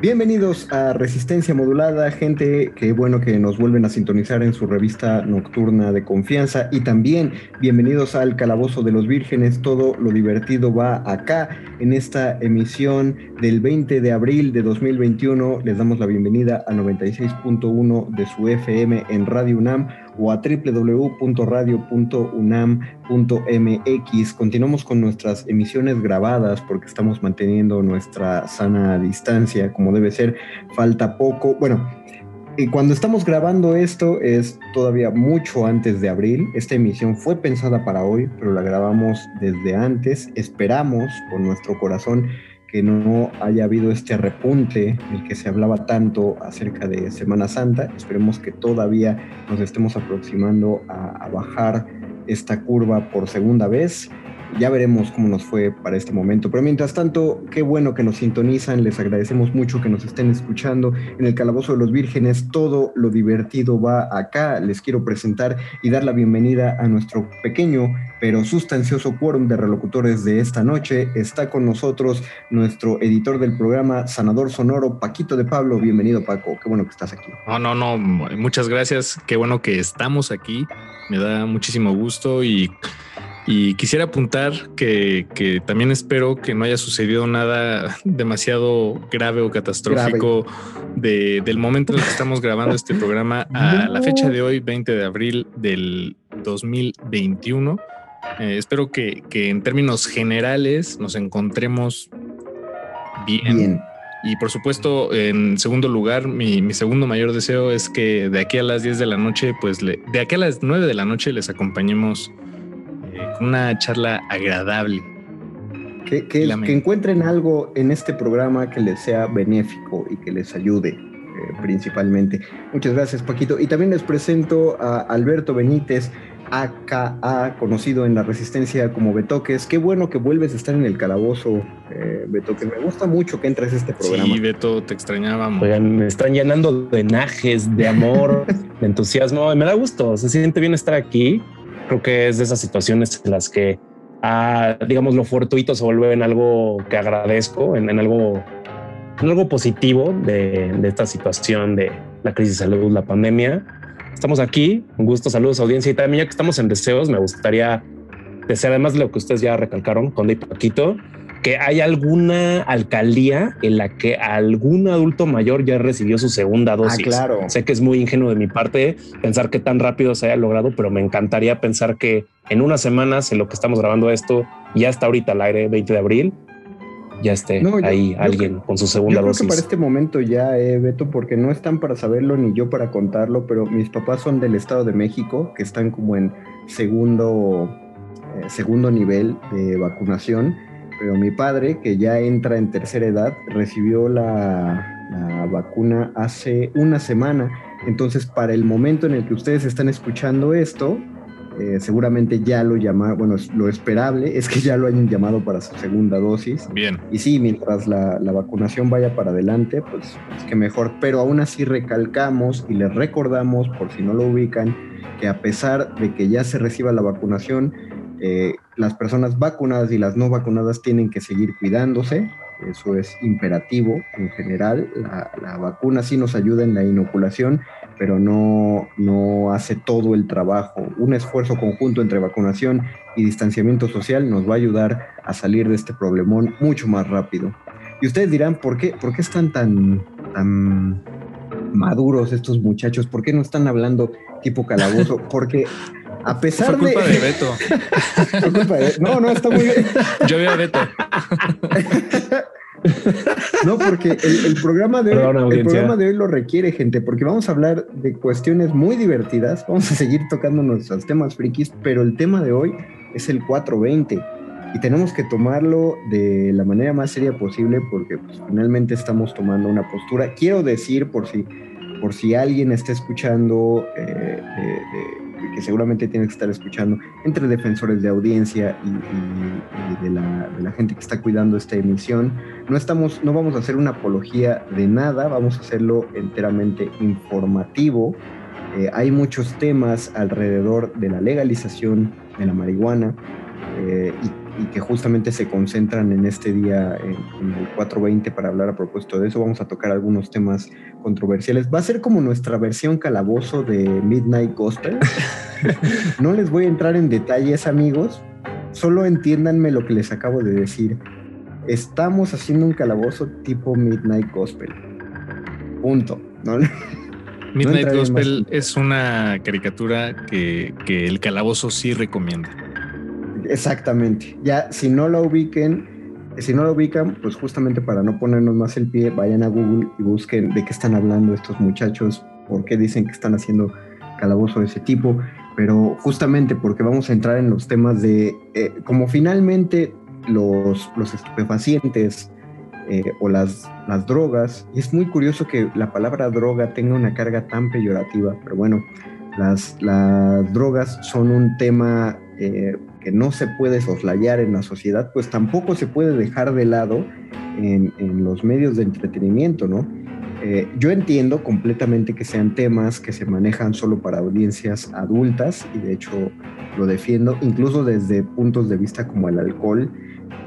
Bienvenidos a Resistencia Modulada, gente, qué bueno que nos vuelven a sintonizar en su revista nocturna de confianza y también bienvenidos al Calabozo de los Vírgenes, todo lo divertido va acá en esta emisión del 20 de abril de 2021. Les damos la bienvenida a 96.1 de su FM en Radio UNAM o a www.radio.unam.mx. Continuamos con nuestras emisiones grabadas porque estamos manteniendo nuestra sana distancia como debe ser. Falta poco. Bueno, cuando estamos grabando esto es todavía mucho antes de abril. Esta emisión fue pensada para hoy, pero la grabamos desde antes. Esperamos con nuestro corazón que no haya habido este repunte el que se hablaba tanto acerca de Semana Santa. Esperemos que todavía nos estemos aproximando a, a bajar esta curva por segunda vez ya veremos cómo nos fue para este momento. Pero mientras tanto, qué bueno que nos sintonizan. Les agradecemos mucho que nos estén escuchando en el Calabozo de los Vírgenes. Todo lo divertido va acá. Les quiero presentar y dar la bienvenida a nuestro pequeño pero sustancioso quórum de relocutores de esta noche. Está con nosotros nuestro editor del programa, Sanador Sonoro, Paquito de Pablo. Bienvenido, Paco. Qué bueno que estás aquí. No, no, no. Muchas gracias. Qué bueno que estamos aquí. Me da muchísimo gusto y y quisiera apuntar que, también espero que no haya sucedido nada demasiado grave o catastrófico del momento en el que estamos grabando este programa a la fecha de hoy, 20 de abril del 2021. Eh, espero que, en términos generales nos encontremos bien. Y por supuesto, en segundo lugar, mi, mi, segundo mayor deseo es que de aquí a las 10 de la noche, pues le, de aquí a las 9 de la noche les acompañemos una charla agradable. Que, que, encuentren algo en este programa que les sea benéfico y que les ayude eh, principalmente. Muchas gracias, Paquito. Y también les presento a Alberto Benítez, AKA, conocido en la resistencia como Betoques. Qué bueno que vuelves a estar en el calabozo, eh, Betoques. Me gusta mucho que entres a este programa. Sí, Beto, te extrañábamos. Oigan, me están llenando de enajes, de amor, de entusiasmo. Me da gusto, se siente bien estar aquí creo que es de esas situaciones en las que, ah, digamos, lo fortuito se vuelve en algo que agradezco, en, algo, en algo positivo de, de, esta situación de la crisis de salud, la pandemia. Estamos aquí, un gusto, saludos audiencia y también ya que estamos en deseos, me gustaría desear además de lo que ustedes ya recalcaron, con y Paquito, que hay alguna alcaldía en la que algún adulto mayor ya recibió su segunda ah, dosis. Ah, claro. Sé que es muy ingenuo de mi parte pensar que tan rápido se haya logrado, pero me encantaría pensar que en unas semanas, en lo que estamos grabando esto, ya está ahorita al aire, 20 de abril, ya esté ahí alguien con su segunda yo dosis. Creo que para este momento ya, eh, Beto, porque no están para saberlo ni yo para contarlo, pero mis papás son del Estado de México, que están como en segundo segundo nivel de vacunación, pero mi padre, que ya entra en tercera edad, recibió la, la vacuna hace una semana. Entonces, para el momento en el que ustedes están escuchando esto, eh, seguramente ya lo llamaron, bueno, lo esperable es que ya lo hayan llamado para su segunda dosis. Bien. Y sí, mientras la, la vacunación vaya para adelante, pues es que mejor. Pero aún así recalcamos y les recordamos, por si no lo ubican, que a pesar de que ya se reciba la vacunación, eh, las personas vacunadas y las no vacunadas tienen que seguir cuidándose. Eso es imperativo en general. La, la vacuna sí nos ayuda en la inoculación, pero no, no hace todo el trabajo. Un esfuerzo conjunto entre vacunación y distanciamiento social nos va a ayudar a salir de este problemón mucho más rápido. Y ustedes dirán, ¿por qué, por qué están tan, tan maduros estos muchachos? ¿Por qué no están hablando tipo calabozo? Porque a pesar Fue culpa de... de Beto. Fue culpa de- No, no, está muy bien. Yo vi a Beto. No, porque el, el programa de hoy, el programa de hoy lo requiere, gente, porque vamos a hablar de cuestiones muy divertidas, vamos a seguir tocando nuestros temas frikis, pero el tema de hoy es el 420 y tenemos que tomarlo de la manera más seria posible porque pues, finalmente estamos tomando una postura. Quiero decir, por si, por si alguien está escuchando, eh, de- de- que seguramente tiene que estar escuchando, entre defensores de audiencia y de, la, de la gente que está cuidando esta emisión, no estamos, no vamos a hacer una apología de nada, vamos a hacerlo enteramente informativo. Eh, hay muchos temas alrededor de la legalización de la marihuana eh, y, y que justamente se concentran en este día, en, en el 420, para hablar a propósito de eso. Vamos a tocar algunos temas controversiales. Va a ser como nuestra versión calabozo de Midnight Gospel. no les voy a entrar en detalles, amigos. Solo entiéndanme lo que les acabo de decir. Estamos haciendo un calabozo tipo Midnight Gospel. Punto. ¿no? Midnight Gospel es una caricatura que, que el calabozo sí recomienda. Exactamente. Ya, si no la ubiquen, si no la ubican, pues justamente para no ponernos más el pie, vayan a Google y busquen de qué están hablando estos muchachos, por qué dicen que están haciendo calabozo de ese tipo, pero justamente porque vamos a entrar en los temas de, eh, como finalmente los, los estupefacientes eh, o las, las drogas, y es muy curioso que la palabra droga tenga una carga tan peyorativa, pero bueno, las, las drogas son un tema eh, que no se puede soslayar en la sociedad, pues tampoco se puede dejar de lado en, los medios de entretenimiento, ¿no? Eh, yo entiendo completamente que sean temas que se manejan solo para audiencias adultas y de hecho lo defiendo, incluso desde puntos de vista como el alcohol,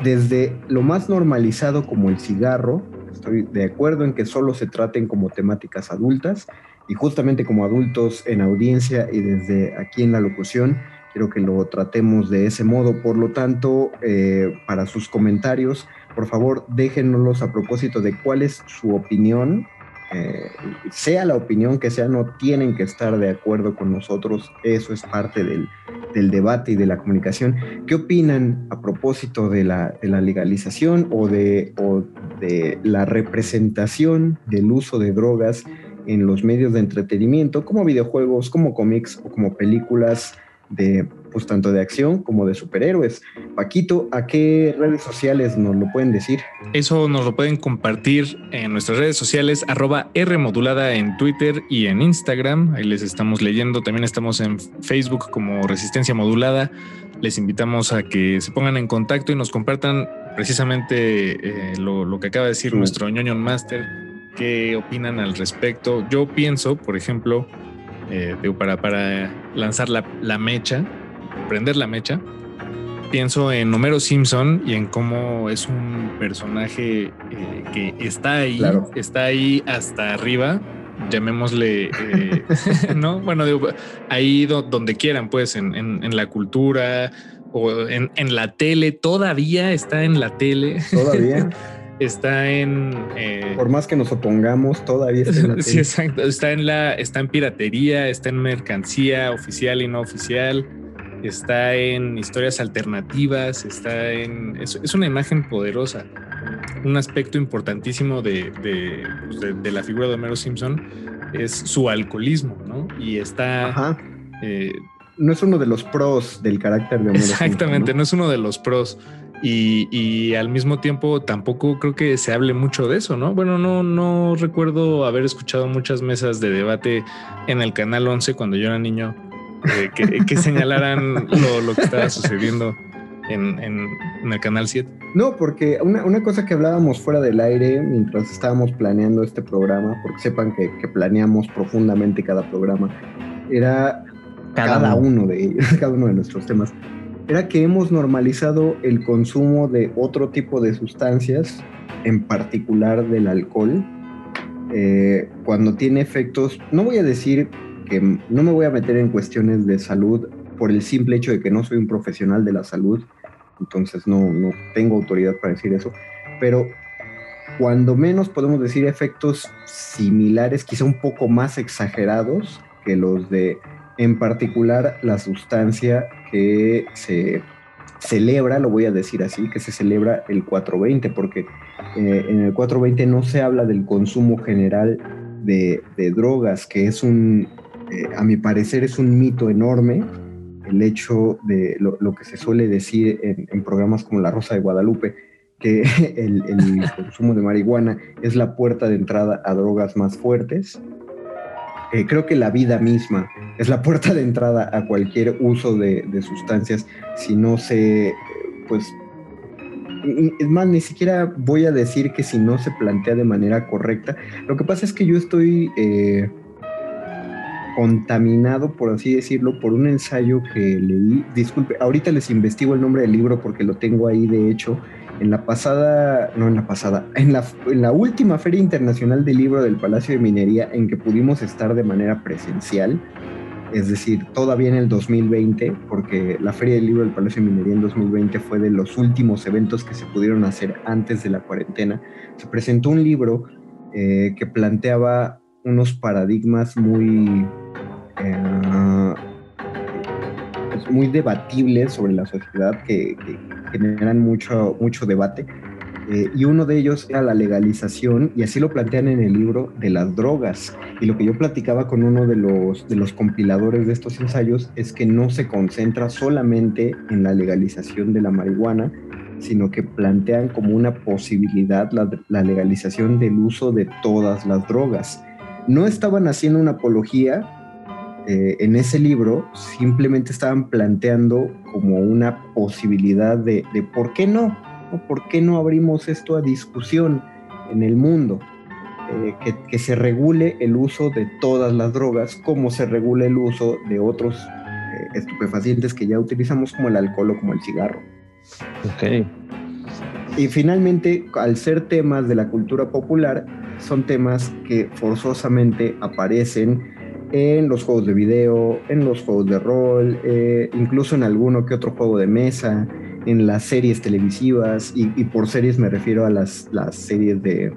desde lo más normalizado como el cigarro, estoy de acuerdo en que solo se traten como temáticas adultas y justamente como adultos en audiencia y desde aquí en la locución, quiero que lo tratemos de ese modo. Por lo tanto, eh, para sus comentarios, por favor, déjenoslos a propósito de cuál es su opinión. Eh, sea la opinión que sea, no tienen que estar de acuerdo con nosotros. Eso es parte del, del debate y de la comunicación. ¿Qué opinan a propósito de la, de la legalización o de, o de la representación del uso de drogas en los medios de entretenimiento, como videojuegos, como cómics o como películas de, pues tanto de acción como de superhéroes? Paquito, ¿a qué redes sociales nos lo pueden decir? Eso nos lo pueden compartir en nuestras redes sociales, arroba Rmodulada en Twitter y en Instagram. Ahí les estamos leyendo. También estamos en Facebook como Resistencia Modulada. Les invitamos a que se pongan en contacto y nos compartan precisamente eh, lo, lo que acaba de decir Sí. nuestro ñoño Master. ¿Qué opinan al respecto? Yo pienso, por ejemplo, eh, digo, para, para lanzar la, la mecha, prender la mecha, pienso en Homero Simpson y en cómo es un personaje eh, que está ahí, Claro. está ahí hasta arriba, llamémosle, eh, ¿no? Bueno, digo, ahí do- donde quieran, pues, en, en- en la cultura o en, en la tele, todavía está en la tele, Todavía, está en... eh, por más que nos opongamos, todavía está en la Sí, exacto. Está en la, está en piratería, está en mercancía oficial y no oficial, está en historias alternativas, está en. Es, es una imagen poderosa. Un aspecto importantísimo de, de, pues, de- de la figura de Homero Simpson es su alcoholismo, ¿no? Y está. Ajá. eh, no es uno de los pros del carácter de Homero Exactamente, ¿no? es uno de los pros. Y, y, al mismo tiempo tampoco creo que se hable mucho de eso, ¿no? Bueno, no, no recuerdo haber escuchado muchas mesas de debate en el canal 11 cuando yo era niño eh, que, que, señalaran lo, lo, que estaba sucediendo en, en, en, el canal 7. No, porque una, una, cosa que hablábamos fuera del aire mientras estábamos planeando este programa, porque sepan que, que planeamos profundamente cada programa, era cada, cada uno de ellos, cada uno de nuestros temas era que hemos normalizado el consumo de otro tipo de sustancias, en particular del alcohol, eh, cuando tiene efectos, no voy a decir que no me voy a meter en cuestiones de salud por el simple hecho de que no soy un profesional de la salud, entonces no, no tengo autoridad para decir eso, pero cuando menos podemos decir efectos similares, quizá un poco más exagerados que los de en particular la sustancia que se celebra, lo voy a decir así, que se celebra el 420, porque eh, en el 420 no se habla del consumo general de, drogas, que es un, eh, a mi parecer, es un mito enorme el hecho de lo, que se suele decir en, programas como La Rosa de Guadalupe, que el consumo de marihuana es la puerta de entrada a drogas más fuertes. Eh, creo que la vida misma es la puerta de entrada a cualquier uso de, sustancias si no se, pues, es más, ni siquiera voy a decir que si no se plantea de manera correcta. Lo que pasa es que yo estoy eh, contaminado, por así decirlo, por un ensayo que leí. Disculpe, ahorita les investigo el nombre del libro porque lo tengo ahí, de hecho. En la pasada, no en la pasada, en la, en la última Feria Internacional del Libro del Palacio de Minería en que pudimos estar de manera presencial, es decir, todavía en el 2020, porque la Feria del Libro del Palacio de Minería en 2020 fue de los últimos eventos que se pudieron hacer antes de la cuarentena, se presentó un libro eh, que planteaba unos paradigmas muy, eh, pues muy debatibles sobre la sociedad que, que generan mucho, mucho debate. Eh, y uno de ellos era la legalización, y así lo plantean en el libro, de las drogas. Y lo que yo platicaba con uno de los, de los compiladores de estos ensayos es que no se concentra solamente en la legalización de la marihuana, sino que plantean como una posibilidad la, la legalización del uso de todas las drogas. No estaban haciendo una apología eh, en ese libro simplemente estaban planteando como una posibilidad de, de por qué no. ¿por qué no abrimos esto a discusión en el mundo? Eh, que, que, se regule el uso de todas las drogas como se regula el uso de otros eh, estupefacientes que ya utilizamos como el alcohol o como el cigarro. Ok. Y finalmente, al ser temas de la cultura popular, son temas que forzosamente aparecen en los juegos de video, en los juegos de rol, eh, incluso en alguno que otro juego de mesa, en las series televisivas, y, y por series me refiero a las, las series de,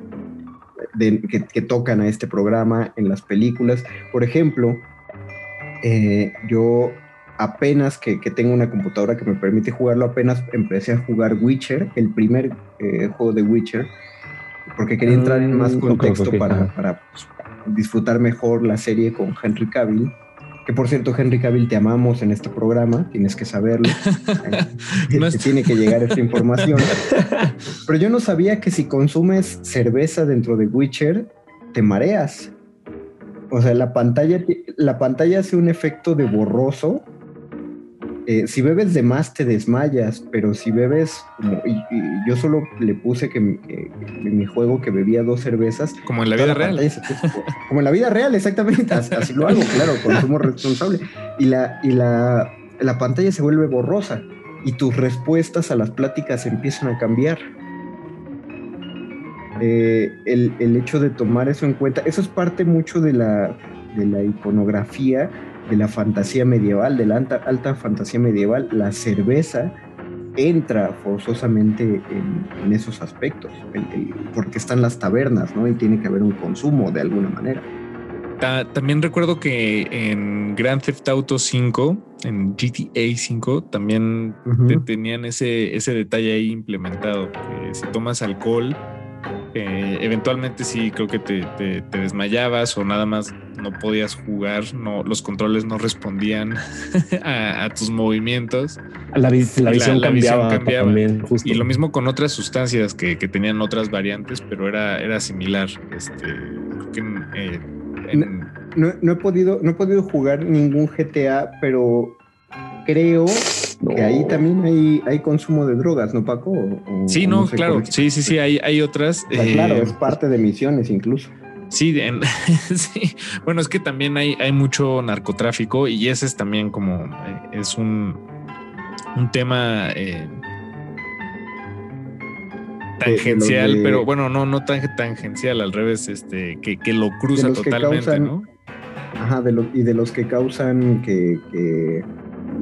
de que, que, tocan a este programa, en las películas. Por ejemplo, eh, yo apenas que, que, tengo una computadora que me permite jugarlo, apenas empecé a jugar Witcher, el primer eh, juego de Witcher, porque quería entrar en más contexto okay, okay. para, para pues, disfrutar mejor la serie con Henry Cavill. Que por cierto, Henry Cavill, te amamos en este programa, tienes que saberlo. no tiene que llegar esta información. Pero yo no sabía que si consumes cerveza dentro de Witcher, te mareas. O sea, la pantalla, la pantalla hace un efecto de borroso eh, si bebes de más te desmayas, pero si bebes, como, y, y yo solo le puse que, en mi juego que bebía dos cervezas. Como en la vida real. Puso, como en la vida real, exactamente. Así, así lo hago, claro, consumo responsable. Y, la, y la, la pantalla se vuelve borrosa y tus respuestas a las pláticas empiezan a cambiar. Eh, el, el, hecho de tomar eso en cuenta, eso es parte mucho de la, de la iconografía de la fantasía medieval, de la alta, alta fantasía medieval, la cerveza entra forzosamente en, en esos aspectos, el, el, porque están las tabernas, ¿no? Y tiene que haber un consumo de alguna manera. También recuerdo que en Grand Theft Auto 5, en GTA 5, también uh -huh. tenían ese, ese detalle ahí implementado. Que si tomas alcohol, Eh, eventualmente sí creo que te, te- te desmayabas o nada más no podías jugar, no, los controles no respondían a, a tus movimientos. La, vis- la La- visión la cambiaba, cambiaba. también, justo. Y lo mismo con otras sustancias que, que tenían otras variantes, pero era, era similar. Este, creo que en, eh, en- No, no he podido, no he podido jugar ningún GTA, pero creo que ahí también hay, hay consumo de drogas, ¿no, Paco? O- sí, o no, sé claro, sí, sí, sí, hay, hay otras. Eh, claro, es parte de misiones incluso. Sí, en- sí. Bueno, es que también hay, hay mucho narcotráfico y ese es también como eh, es un, un tema eh, tangencial, de- pero bueno, no, no tan tangencial, al revés, este, que, que lo cruza totalmente, causan- ¿no? Ajá, de y de los que causan que, que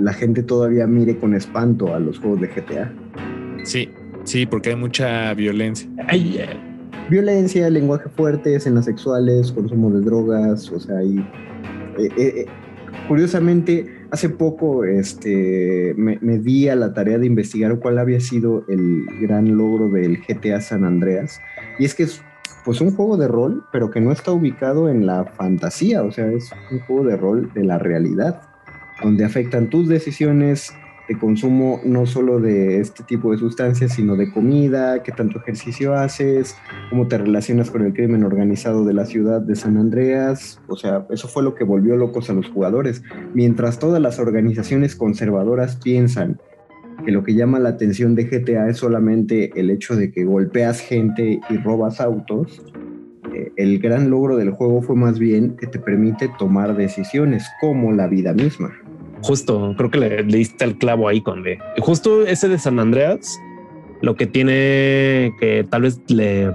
la gente todavía mire con espanto a los juegos de GTA. Sí, sí, porque hay mucha violencia. Ay, Violencia, lenguaje fuerte, escenas sexuales, consumo de drogas, o sea, hay... eh, eh, eh, curiosamente, hace poco este, me, me di a la tarea de investigar cuál había sido el gran logro del GTA San Andreas. Y es que es pues un juego de rol, pero que no está ubicado en la fantasía, o sea, es un juego de rol de la realidad, donde afectan tus decisiones de consumo no solo de este tipo de sustancias, sino de comida, qué tanto ejercicio haces, cómo te relacionas con el crimen organizado de la ciudad de San Andreas. O sea, eso fue lo que volvió locos a los jugadores. Mientras todas las organizaciones conservadoras piensan que lo que llama la atención de GTA es solamente el hecho de que golpeas gente y robas autos, eh, el gran logro del juego fue más bien que te permite tomar decisiones, como la vida misma. Justo, creo que le, le diste el clavo ahí con de. Justo ese de San Andreas, lo que tiene que tal vez le,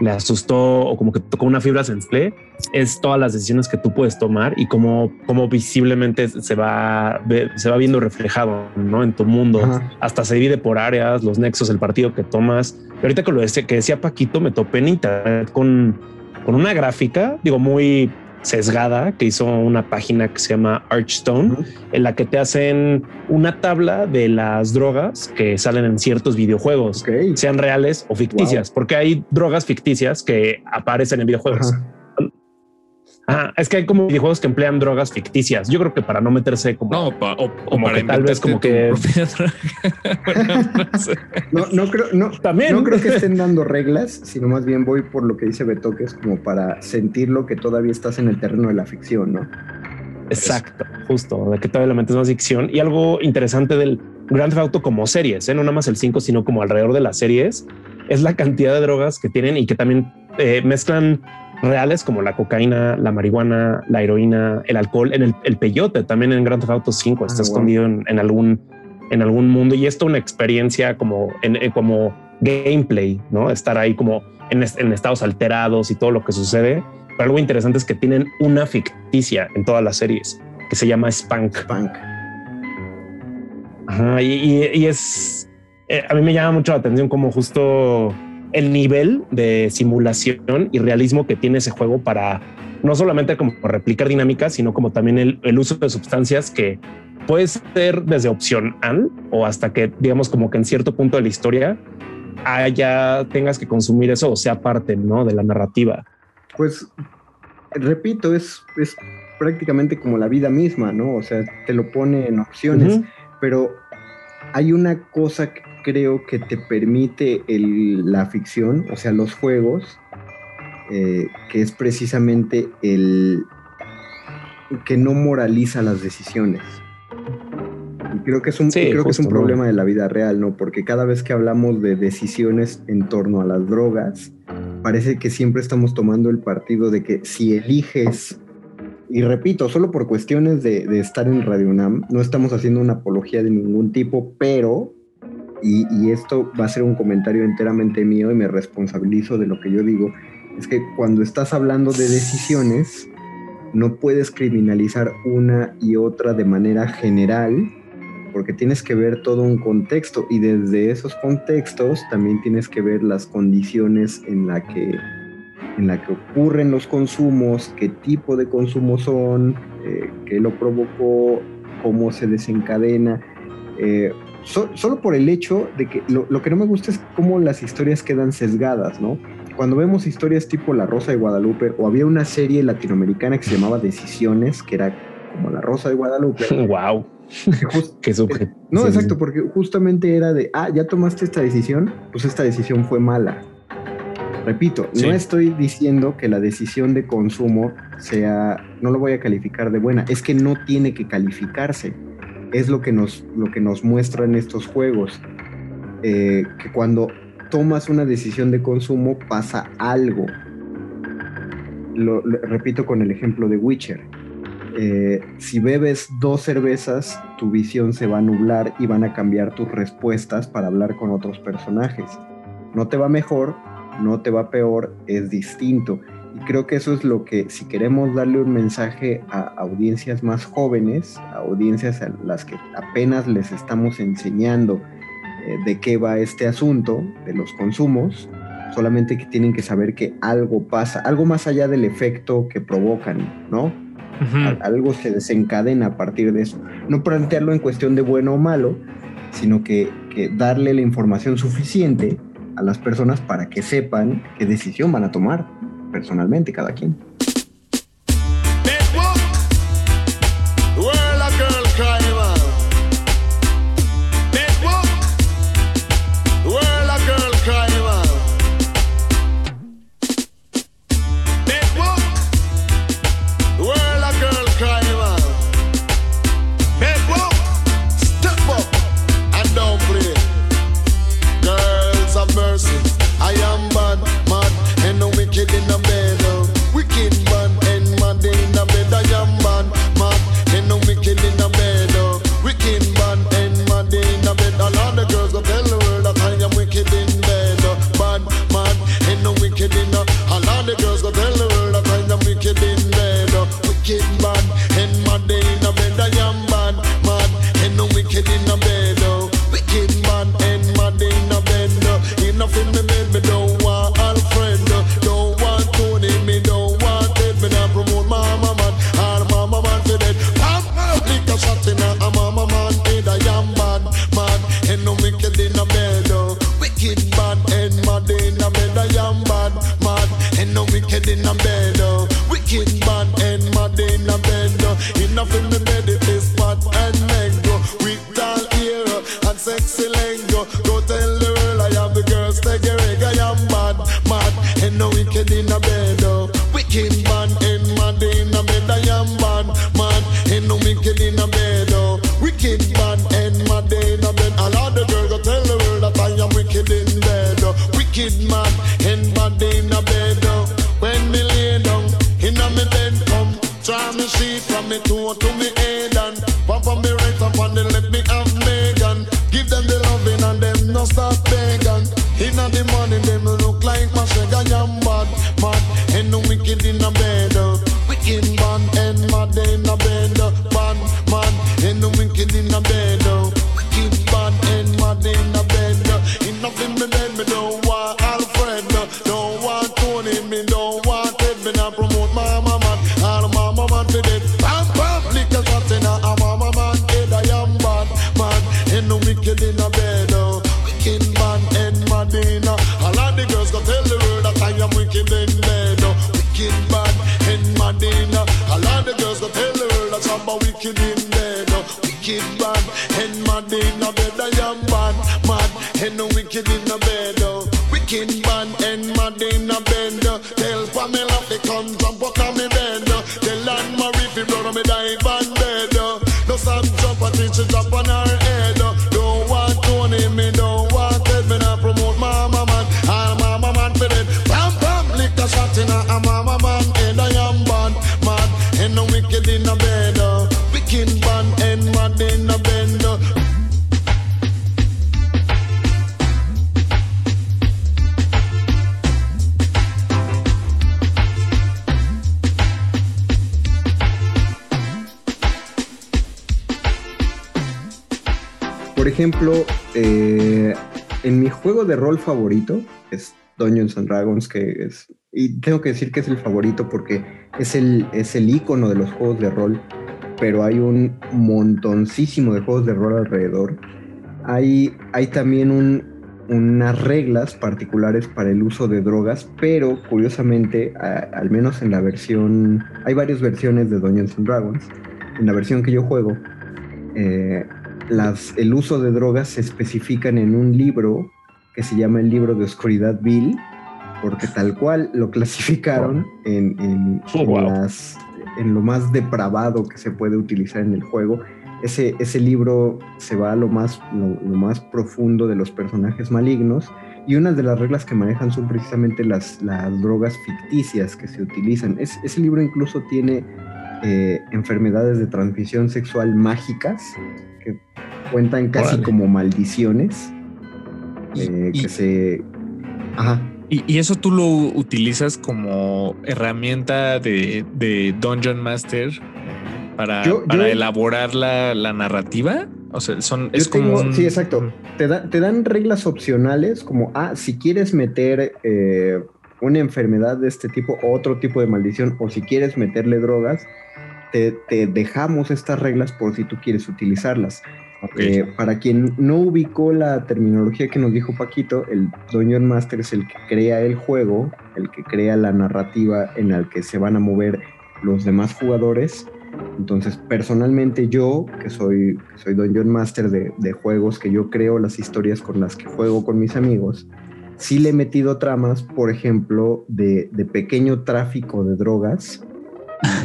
le asustó o como que tocó una fibra sensible es todas las decisiones que tú puedes tomar y cómo, cómo visiblemente se va, se va viendo reflejado ¿no? en tu mundo. Ajá. Hasta se divide por áreas, los nexos, el partido que tomas. Y ahorita que lo decía, que decía Paquito, me topé en internet con, con una gráfica, digo, muy sesgada, que hizo una página que se llama Archstone, en la que te hacen una tabla de las drogas que salen en ciertos videojuegos, sean reales o ficticias, porque hay drogas ficticias que aparecen en videojuegos. Ajá, es que hay como videojuegos que emplean drogas ficticias. Yo creo que para no meterse como No, pa- o, para que tal vez como que- propia droga. Bueno, no. No, creo, no, También. no creo que estén dando reglas, sino más bien voy por lo que dice Beto, que es como para sentirlo que todavía estás en el terreno de la ficción, ¿no? Exacto, justo, de que todavía le metes más ficción. Y algo interesante del Grand Theft Auto como series, ¿eh? no nada más el 5, sino como alrededor de las series, es la cantidad de drogas que tienen y que también eh, mezclan reales como la cocaína, la marihuana, la heroína, el alcohol, en el, el peyote también en Grand Theft Auto 5 está Ah, wow. escondido en, en algún en algún mundo y esto una experiencia como en, en- como gameplay, no estar ahí como en, en estados alterados y todo lo que sucede. Pero algo interesante es que tienen una ficticia en todas las series que se llama Spank. Punk. Ajá, y, y- y es eh, a mí me llama mucho la atención como justo el nivel de simulación y realismo que tiene ese juego para no solamente como replicar dinámicas, sino como también el, el uso de sustancias que puede ser desde opcional o hasta que digamos como que en cierto punto de la historia haya tengas que consumir eso o sea parte ¿no? de la narrativa. Pues, repito, es, es prácticamente como la vida misma, ¿no? O sea, te lo pone en opciones, pero hay una cosa que creo que te permite el- la ficción, o sea, los juegos, eh, que es precisamente el que no moraliza las decisiones. Y creo que es un, Sí, creo que es un justo, ¿no? problema de la vida real, ¿no? Porque cada vez que hablamos de decisiones en torno a las drogas, parece que siempre estamos tomando el partido de que si eliges, y repito, solo por cuestiones de, de estar en Radio UNAM, no estamos haciendo una apología de ningún tipo, pero, y, esto va a ser un comentario enteramente mío y me responsabilizo de lo que yo digo, es que cuando estás hablando de decisiones, no puedes criminalizar una y otra de manera general, porque tienes que ver todo un contexto y desde esos contextos también tienes que ver las condiciones en la que en la que ocurren los consumos, qué tipo de consumos son, eh, qué lo provocó, cómo se desencadena. Eh, solo por el hecho de que lo, lo, que no me gusta es cómo las historias quedan sesgadas, ¿no? Cuando vemos historias tipo La Rosa de Guadalupe o había una serie latinoamericana que se llamaba Decisiones, que era como La Rosa de Guadalupe. ¡Wow! Qué No, exacto, porque justamente era de, ah, ya tomaste esta decisión, pues esta decisión fue mala. Repito, no estoy diciendo que la decisión de consumo sea, no lo voy a calificar de buena, es que no tiene que calificarse. Es lo que nos, lo que nos muestran estos juegos. Eh, que cuando tomas una decisión de consumo pasa algo. Lo, repito con el ejemplo de Witcher. Eh, si bebes dos cervezas, tu visión se va a nublar y van a cambiar tus respuestas para hablar con otros personajes. No te va mejor, no te va peor, es distinto. Y creo que eso es lo que, si queremos darle un mensaje a audiencias más jóvenes, a audiencias a las que apenas les estamos enseñando eh, de qué va este asunto, de los consumos, solamente que tienen que saber que algo pasa, algo más allá del efecto que provocan, ¿no? Algo se desencadena a partir de eso. No plantearlo en cuestión de bueno o malo, sino que, que darle la información suficiente a las personas para que sepan qué decisión van a tomar personalmente cada quien. Ejemplo, juego de rol favorito, es Dungeons and Dragons, que es, y tengo que decir que es el favorito porque es el, es el icono de los juegos de rol, pero hay un montoncísimo de juegos de rol alrededor. hay, hay también un, unas reglas particulares para el uso de drogas, pero curiosamente, al menos en la versión, hay varias versiones de Dungeons and Dragons. En la versión que yo juego, eh, las, el uso de drogas se especifican en un libro que se llama el libro de Oscuridad Bill, porque tal cual lo clasificaron en, en, oh, en lo más depravado que se puede utilizar en el juego ese, ese libro se va a lo más, lo, más profundo de los personajes malignos y una de las reglas que manejan son precisamente las, las drogas ficticias que se utilizan. Es, ese libro incluso tiene eh, enfermedades de transmisión sexual mágicas que cuentan casi como maldiciones. Eh, que se... Ajá. Y, eso tú lo utilizas como herramienta de, de Dungeon Master para, para elaborar la, la, narrativa. O sea, son, es como. sí, exacto. Te, te, dan reglas opcionales como, ah, si quieres meter eh, una enfermedad de este tipo, otro tipo de maldición, o si quieres meterle drogas, te, te dejamos estas reglas por si tú quieres utilizarlas. Eh, para quien no ubicó la terminología que nos dijo Paquito, el Dungeon Master es el que crea el juego, el que crea la narrativa en la que se van a mover los demás jugadores entonces, personalmente yo, que soy, soy Dungeon Master de, de, juegos, que yo creo las historias con las que juego con mis amigos, sí le he metido tramas, por ejemplo, de, de pequeño tráfico de drogas.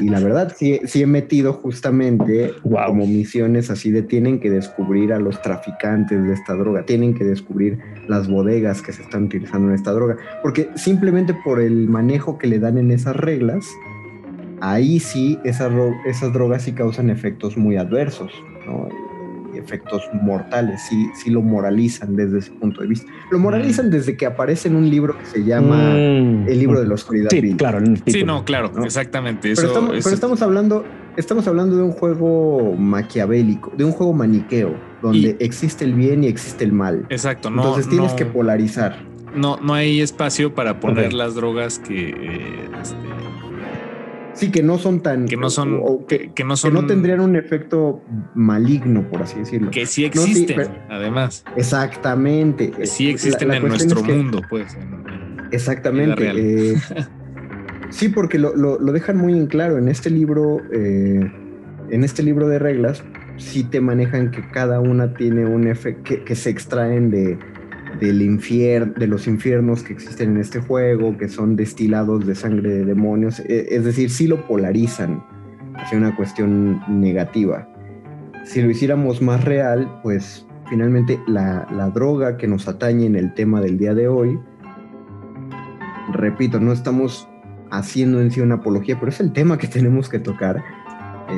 Y, la verdad, sí, sí, he metido justamente como misiones así de tienen que descubrir a los traficantes de esta droga, tienen que descubrir las bodegas que se están utilizando en esta droga, porque simplemente por el manejo que le dan en esas reglas, ahí sí esas, esas drogas sí causan efectos muy adversos, efectos mortales, sí, sí lo moralizan desde ese punto de vista. Lo moralizan mm. desde que aparece en un libro que se llama mm. El libro de la oscuridad. Sí, claro. sí, no, claro, exactamente. pero, estamos, hablando, estamos hablando de un juego maquiavélico, de un juego maniqueo, donde existe el bien y existe el mal. Exacto, no. Entonces tienes que polarizar. No, no hay espacio para poner las drogas que este, Sí, que no son tan. Que no son. que, no son. no tendrían un efecto maligno, por así decirlo. Que sí existen, además. Exactamente. Que sí existen en nuestro mundo, pues. exactamente. Eh, sí, porque lo, dejan muy en claro. En este libro, eh, en este libro de reglas, sí te manejan que cada una tiene un efecto que se extraen de del infierno, de los infiernos que existen en este juego, que son destilados de sangre de demonios, e, es decir, sí lo polarizan hacia una cuestión negativa. Si lo hiciéramos más real, pues finalmente la, droga que nos atañe en el tema del día de hoy, repito, no estamos haciendo en sí una apología, pero es el tema que tenemos que tocar,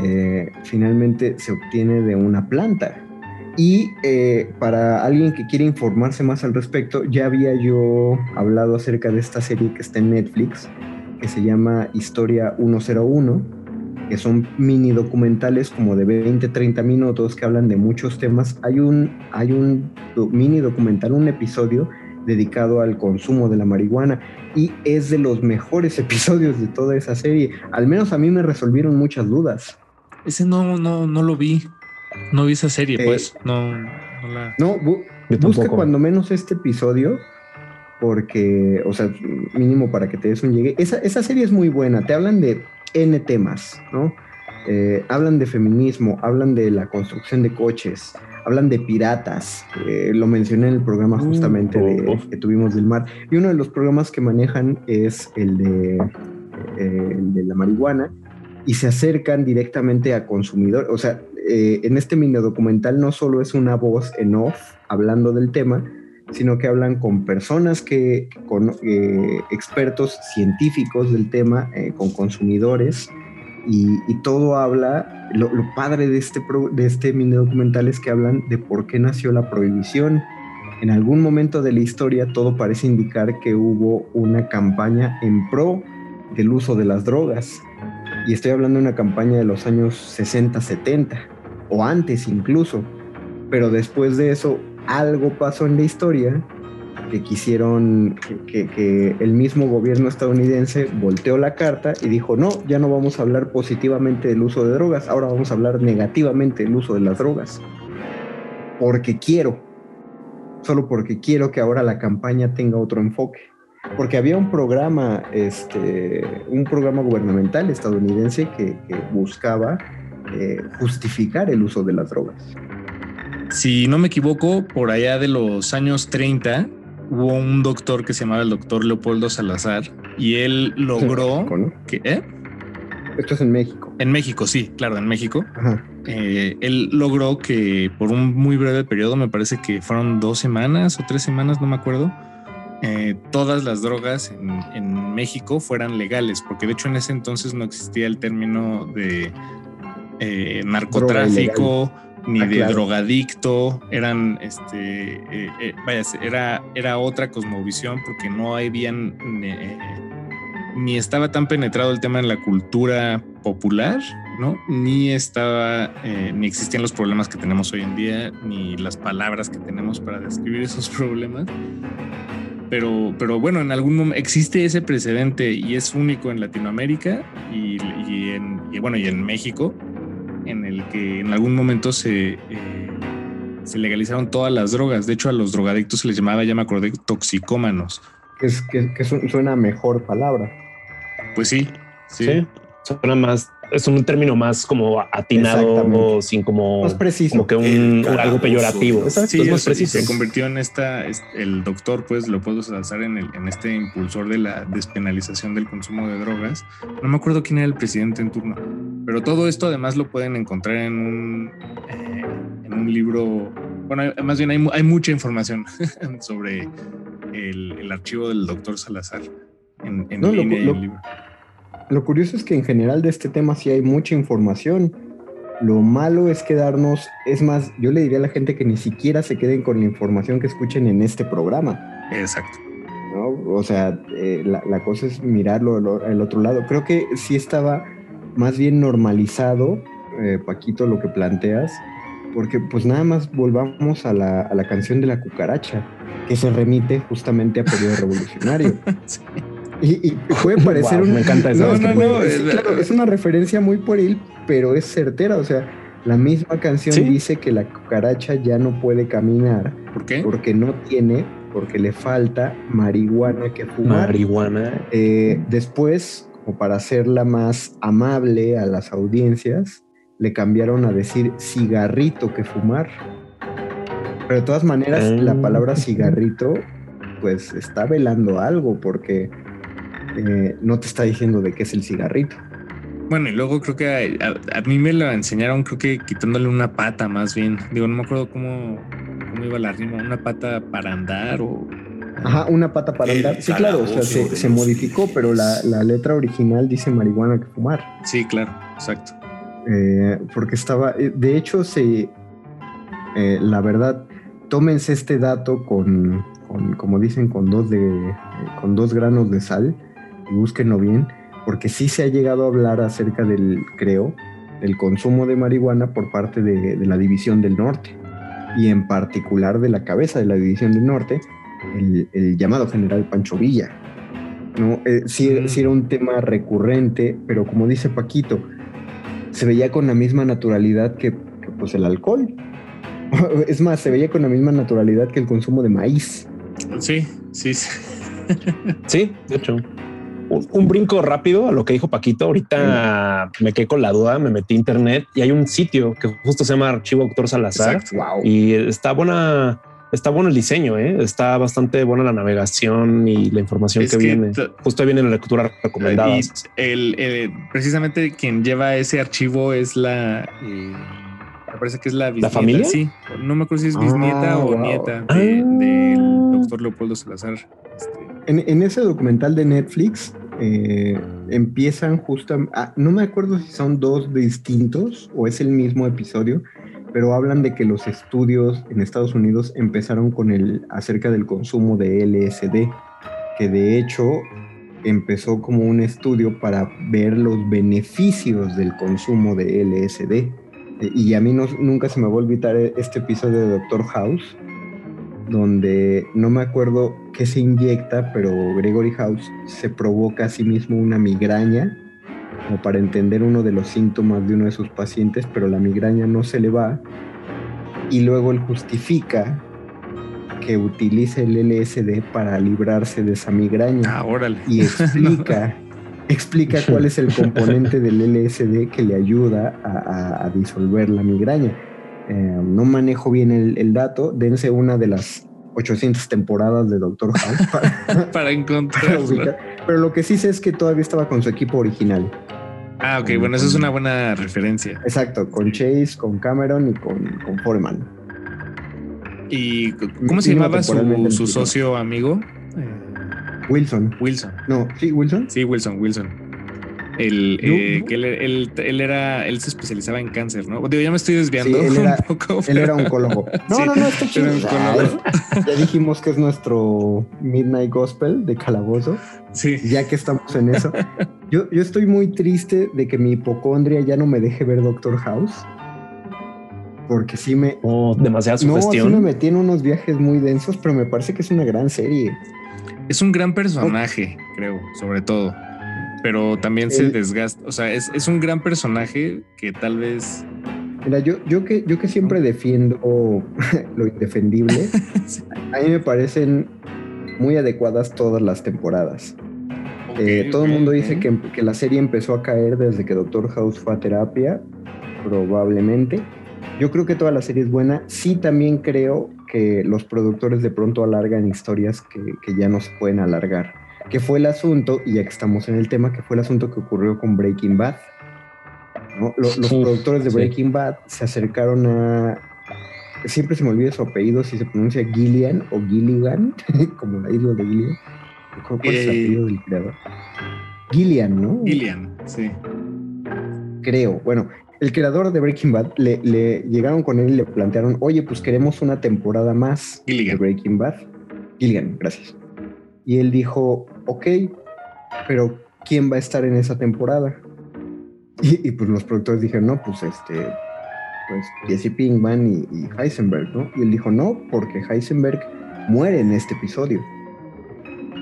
eh, finalmente se obtiene de una planta y eh, para alguien que quiere informarse más al respecto, ya había yo hablado acerca de esta serie que está en Netflix, que se llama Historia 101, que son mini documentales como de 20, 30 minutos que hablan de muchos temas. Hay un, hay un mini documental, un episodio dedicado al consumo de la marihuana y es de los mejores episodios de toda esa serie. Al menos a mí me resolvieron muchas dudas. Ese no, no, no lo vi. No vi esa serie, eh, pues. No, no la. No, busca cuando menos este episodio. Porque, o sea, mínimo para que te des un llegue. Esa, esa serie es muy buena. Te hablan de N temas, ¿no? Eh, hablan de feminismo, hablan de la construcción de coches, hablan de piratas. Eh, lo mencioné en el programa mm, justamente de, que tuvimos del mar. Y uno de los programas que manejan es el de, el de la marihuana y se acercan directamente a consumidores. O sea, eh, en este mini documental no solo es una voz en off hablando del tema, sino que hablan con personas que, con eh, expertos científicos del tema, eh, con consumidores, y, todo habla, lo, padre de este, de este mini documental es que hablan de por qué nació la prohibición. En algún momento de la historia todo parece indicar que hubo una campaña en pro del uso de las drogas. Y estoy hablando de una campaña de los años 60-70 o antes incluso. Pero después de eso, algo pasó en la historia que quisieron que, el mismo gobierno estadounidense volteó la carta y dijo, no, ya no vamos a hablar positivamente del uso de drogas, ahora vamos a hablar negativamente del uso de las drogas. Porque quiero, solo porque quiero que ahora la campaña tenga otro enfoque. Porque había un programa, este, un programa gubernamental estadounidense que, que buscaba eh, justificar el uso de las drogas. Si no me equivoco, por allá de los años 30 hubo un doctor que se llamaba el doctor Leopoldo Salazar y él logró México, ¿no? que... ¿eh? Esto es en México. En México, sí, claro, en México. Ajá. Eh, él logró que por un muy breve periodo, me parece que fueron dos semanas o tres semanas, no me acuerdo, eh, todas las drogas en, en México fueran legales, porque de hecho en ese entonces no existía el término de eh, narcotráfico ni Ah, de claro. drogadicto, eran, este, eh, eh, vaya, era, era otra cosmovisión porque no habían, eh, ni estaba tan penetrado el tema en la cultura popular, ¿no? Ni estaba, ni existían los problemas que tenemos hoy en día, ni las palabras que tenemos para describir esos problemas. Pero, pero bueno, en algún momento existe ese precedente y es único en Latinoamérica y, y en, y bueno, y en México, en el que en algún momento se, eh, se legalizaron todas las drogas. De hecho, a los drogadictos se les llamaba, ya me acordé, toxicómanos. Que, es, que, que su- suena mejor palabra. Pues sí, sí. Sí. Suena más, es un término más como atinado, sin como, Más preciso. como que un, El un- algo peyorativo. Sí, es más preciso. se convirtió en esta, es- el doctor, pues, Leopoldo Salazar, en, el, en este impulsor de la despenalización del consumo de drogas. No me acuerdo quién era el presidente en turno, pero todo esto además lo pueden encontrar en un, eh, en un libro. Bueno, más bien hay, hay mucha información sobre el, el archivo del doctor Salazar en, en No, lo- línea y lo- en libro. Lo curioso es que en general de este tema sí hay mucha información. Lo malo es quedarnos, es más, yo le diría a la gente que ni siquiera se queden con la información que escuchen en este programa. Exacto. ¿no? O sea, eh, la, la cosa es mirarlo al otro lado. Creo que sí estaba más bien normalizado, eh, Paquito, lo que planteas, porque pues nada más volvamos a la, a la canción de la cucaracha, que se remite justamente a periodo revolucionario. Sí. Y, y puede parecer Wow, un- me encanta eso. No, No, no, no, es, es- claro, es una referencia muy pueril, pero es certera. O sea, la misma canción Sí. dice que la cucaracha ya no puede caminar ¿Por qué? porque no tiene, porque le falta marihuana que fumar. Marihuana. Eh, después, como para hacerla más amable a las audiencias, le cambiaron a decir cigarrito que fumar. Pero de todas maneras, Ah. la palabra cigarrito, pues está velando algo, porque eh, no te está diciendo de qué es el cigarrito. Bueno, y luego creo que a, a mí me lo enseñaron, creo que quitándole una pata más bien. Digo, no me acuerdo cómo, cómo iba la rima, una pata para andar o... Ajá, una pata para El andar. Sí, claro, o sea, se, modificó, pero la, la letra original dice marihuana que fumar. Sí, claro, exacto. Eh, porque estaba, eh, de hecho, se, eh, la verdad, tómense este dato con, con, como dicen, con dos, de, con dos granos de sal y búsquenlo bien, porque sí se ha llegado a hablar acerca del, creo, del consumo de marihuana por parte de, de la División del Norte y en particular de la cabeza de la División del Norte, el, el llamado general Pancho Villa. ¿no? Eh, sí, Mm. sí era un tema recurrente, pero como dice Paquito, se veía con la misma naturalidad que, que, pues el alcohol. Es más, se veía con la misma naturalidad que el consumo de maíz. Sí, sí, sí. Sí, de hecho. Un, un brinco rápido a lo que dijo Paquito. Ahorita me quedé con la duda, me metí a internet y hay un sitio que justo se llama Archivo Doctor Salazar Exacto. Wow. y está buena, está bueno el diseño, ¿eh? está bastante buena la navegación y la información Es que, que viene. Justo ahí viene la lectura Y recomendada. el, el- precisamente quien lleva ese archivo es la... eh, me parece que es la bisnieta. familia? Sí, no me acuerdo si es bisnieta Ah, o wow. nieta de- Ah. del doctor Leopoldo Salazar. Este, En, en ese documental de Netflix eh, empiezan justo, no me acuerdo si son dos distintos o es el mismo episodio, pero hablan de que los estudios en Estados Unidos empezaron con el acerca del consumo de LSD, que de hecho empezó como un estudio para ver los beneficios del consumo de LSD. Eh, Y a mí no- nunca se me va a olvidar este episodio de Doctor House, donde no me acuerdo qué se inyecta, pero Gregory House se provoca a sí mismo una migraña, como para entender uno de los síntomas de uno de sus pacientes, pero la migraña no se le va, y luego él justifica que utiliza el LSD para librarse de esa migraña. Ah, órale. y explica, explica cuál es el componente del LSD que le ayuda a, a- a disolver la migraña. Eh, no manejo bien el, el dato, dense una de las 800 temporadas de Doctor House para, Para para encontrarlo. ubicar. Pero lo que sí sé es que todavía estaba con su equipo original. Ah, ok, bueno, eso es una buena referencia. Exacto, con Chase, con Cameron y con, con Foreman. ¿Y cómo se llamaba su, su socio amigo? Eh, Wilson. Wilson. No, sí, Wilson. Sí, Wilson, Wilson. El, No, eh, no. que él, él- él era, él se especializaba en cáncer, ¿no? Digo, ya me estoy desviando Sí, él era- un poco. Él pero- era oncólogo. No, Sí, no, no, está chido. ya dijimos que es nuestro Midnight Gospel de Calabozo. Sí. ya que estamos en eso. Yo, yo estoy muy triste de que mi hipocondria ya no me deje ver Doctor House. Porque sí me. Oh, demasiada No, sí sugestión. me metí en unos viajes muy densos, pero me parece que es una gran serie. Es un gran personaje, creo, sobre todo. Pero también se desgasta. O sea, es, es un gran personaje que tal vez. Mira, yo, yo, que, yo que siempre defiendo lo indefendible, a mí me parecen muy adecuadas todas las temporadas. Eh, todo el mundo dice que, que la serie empezó a caer desde que Doctor House fue a terapia, probablemente. Yo creo que toda la serie es buena. Sí, también creo que los productores de pronto alargan historias que, que ya no se pueden alargar. Que fue el asunto, y ya que estamos en el tema, que fue el asunto que ocurrió con Breaking Bad. Los, productores de sí. Breaking Bad se acercaron a. Siempre se me olvida su apellido, si se pronuncia Gillian o Gilligan, como la isla de Gillian. ¿Cuál es el Eh, apellido del creador? Gillian, ¿no? Gillian, sí. Creo. Bueno, el creador de Breaking Bad le, le llegaron con él y le plantearon, oye, pues queremos una temporada más Gilligan. de Breaking Bad. Gilligan, gracias. Y él dijo, ok, pero ¿quién va a estar en esa temporada? Y, y, pues los productores dijeron, no, pues este, pues Jesse Pinkman y, Heisenberg, ¿no? Y él dijo, no, porque Heisenberg muere en este episodio.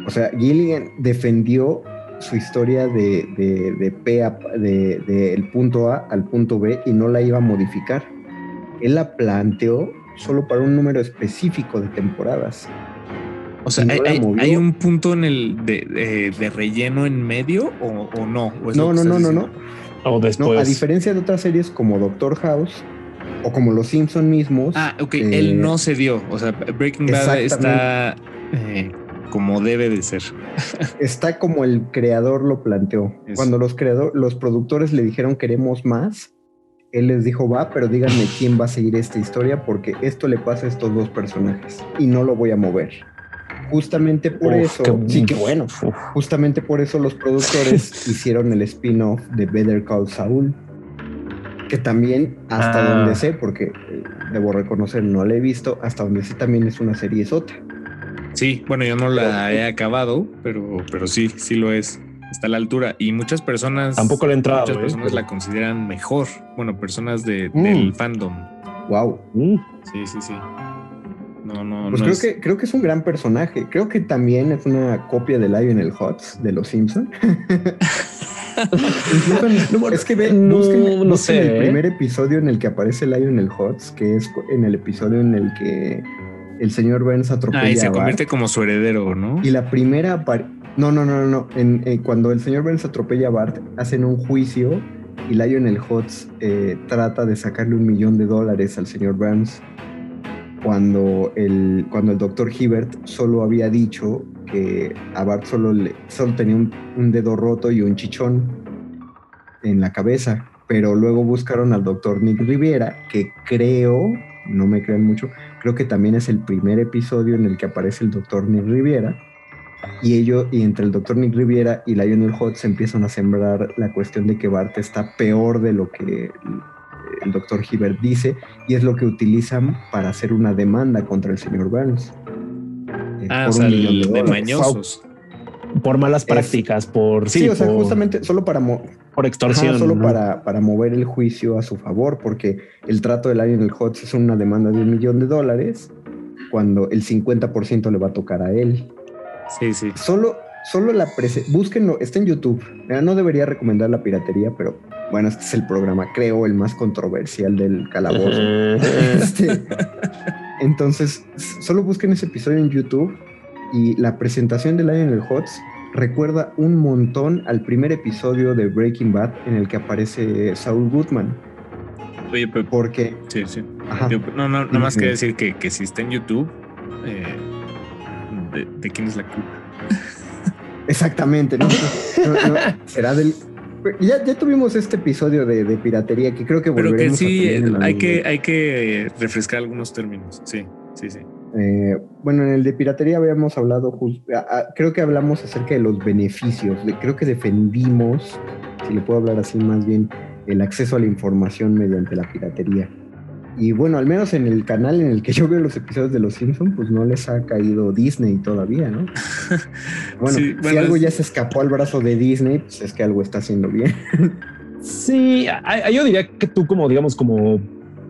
O sea, Gilligan defendió su historia de, de, de P de, de el punto A al punto B y no la iba a modificar. Él la planteó solo para un número específico de temporadas. O sea, ¿hay, un punto en el de, de- de relleno en medio o, o no? ¿O es lo No, no, no, no, no. No, después. a diferencia de otras series como Doctor House o como Los Simpson mismos. Ah, ok, eh, él no se dio. O sea, Breaking Bad está eh, como debe de ser. está como el creador lo planteó. Eso. Cuando los creador, los productores le dijeron queremos más, él les dijo va, pero díganme quién va a seguir esta historia porque esto le pasa a estos dos personajes y no lo voy a mover. Justamente por Uf, eso, qué- sí que bueno, Uf. justamente por eso los productores hicieron el spin-off de Better Call Saul, que también hasta Ah. donde sé, porque eh, debo reconocer no la he visto, hasta donde sé también es una serie sota. Sí, bueno, yo no la he acabado, pero, pero sí, sí lo es. Está a la altura. Y muchas personas. Tampoco le he entrado, Muchas eh, personas pero- la consideran mejor. Bueno, personas de, Mm. del fandom. Wow. Mm. Sí, sí, sí. No, no, Pues no creo es- que creo que es un gran personaje. Creo que también es una copia de Lionel Hutz de Los Simpson. En- es que ve, no, busquen, no busquen sé, el ¿eh? primer episodio en el que aparece Lionel Hutz, que es en el episodio en el que el señor Burns atropella Ah, y a se Bart. convierte como su heredero, ¿no? Y la primera no, no, no, no, no. En, eh, cuando el señor Burns atropella a Bart, hacen un juicio y Lionel Hutz eh, trata de sacarle un millón de dólares al señor Burns cuando el, cuando el doctor Hibbert solo había dicho que a Bart solo, solo tenía un, un dedo roto y un chichón en la cabeza. Pero luego buscaron al doctor Nick Riviera, que creo, no me crean mucho, creo que también es el primer episodio en el que aparece el doctor Nick Riviera. Y ello, y entre el doctor Nick Riviera y Lionel Hutz empiezan a sembrar la cuestión de que Bart está peor de lo que el, doctor Hibbert dice, y es lo que utilizan para hacer una demanda contra el señor Burns. eh, Ah, por o sea, un millón el de dólares. mañosos. Por malas Es- prácticas, por. Sí, o sea, justamente solo para, Por extorsión. Ajá, solo ¿no? para, para mover el juicio a su favor, porque el trato de Lionel Hutz es una demanda de un millón de dólares, cuando el 50% le va a tocar a él. Sí, sí. Solo, solo la prese búsquenlo, está en YouTube. Mira, no debería recomendar la piratería, pero bueno, este es el programa, creo, el más controversial del calabozo. Este, Entonces, solo busquen ese episodio en YouTube y la presentación de Lionel Hutz recuerda un montón al primer episodio de Breaking Bad en el que aparece Saul Goodman. Oye, pero Porque, sí, sí. ajá, no, no, nada más que decir que, que si está en YouTube, eh, de, de quién es la culpa? exactamente, ¿no? No, no, será del... Ya, ya tuvimos este episodio de, de piratería que creo que Pero que volveremos a sí, eh, hay que, hay que refrescar algunos términos. Sí, sí, sí. Eh, bueno, en el de piratería habíamos hablado, jus- a- a- creo que hablamos acerca de los beneficios, de- creo que defendimos, si le puedo hablar así más bien, el acceso a la información mediante la piratería. Y bueno, al menos en el canal en el que yo veo los episodios de Los Simpsons, pues no les ha caído Disney todavía, ¿no? Bueno, Sí, si algo es- ya se escapó al brazo de Disney, pues es que algo está haciendo bien. Sí, a- a- yo diría que tú como, digamos, como